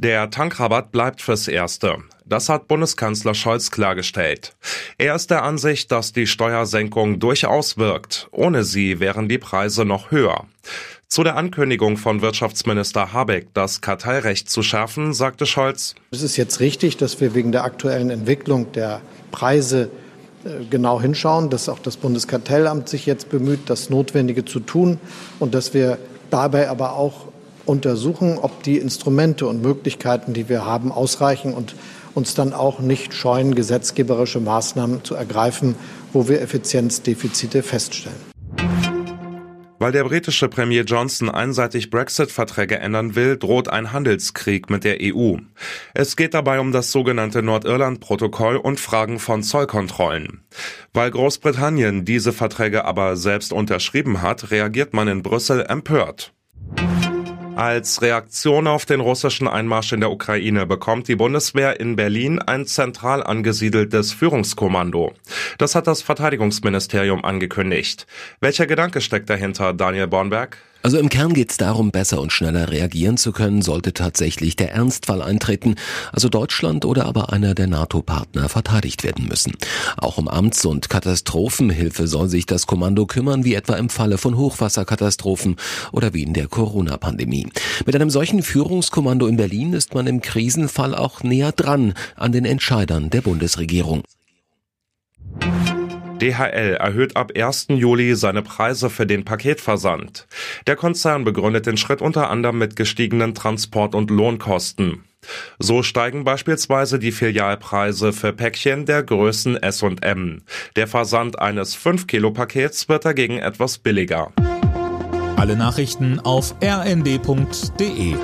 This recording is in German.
Der Tankrabatt bleibt fürs Erste. Das hat Bundeskanzler Scholz klargestellt. Er ist der Ansicht, dass die Steuersenkung durchaus wirkt. Ohne sie wären die Preise noch höher. Zu der Ankündigung von Wirtschaftsminister Habeck, das Kartellrecht zu schärfen, sagte Scholz. Es ist jetzt richtig, dass wir wegen der aktuellen Entwicklung der Preise äh, genau hinschauen, dass auch das Bundeskartellamt sich jetzt bemüht, das Notwendige zu tun und dass wir dabei aber auch untersuchen, ob die Instrumente und Möglichkeiten, die wir haben, ausreichen und uns dann auch nicht scheuen, gesetzgeberische Maßnahmen zu ergreifen, wo wir Effizienzdefizite feststellen. Weil der britische Premier Johnson einseitig Brexit-Verträge ändern will, droht ein Handelskrieg mit der EU. Es geht dabei um das sogenannte Nordirland-Protokoll und Fragen von Zollkontrollen. Weil Großbritannien diese Verträge aber selbst unterschrieben hat, reagiert man in Brüssel empört. Als Reaktion auf den russischen Einmarsch in der Ukraine bekommt die Bundeswehr in Berlin ein zentral angesiedeltes Führungskommando. Das hat das Verteidigungsministerium angekündigt. Welcher Gedanke steckt dahinter, Daniel Bornberg? Also im Kern geht es darum, besser und schneller reagieren zu können, sollte tatsächlich der Ernstfall eintreten, also Deutschland oder aber einer der NATO-Partner verteidigt werden müssen. Auch um Amts- und Katastrophenhilfe soll sich das Kommando kümmern, wie etwa im Falle von Hochwasserkatastrophen oder wie in der Corona-Pandemie. Mit einem solchen Führungskommando in Berlin ist man im Krisenfall auch näher dran an den Entscheidern der Bundesregierung. DHL erhöht ab 1. Juli seine Preise für den Paketversand. Der Konzern begründet den Schritt unter anderem mit gestiegenen Transport- und Lohnkosten. So steigen beispielsweise die Filialpreise für Päckchen der Größen S und M. Der Versand eines 5-Kilo-Pakets wird dagegen etwas billiger. Alle Nachrichten auf rnd.de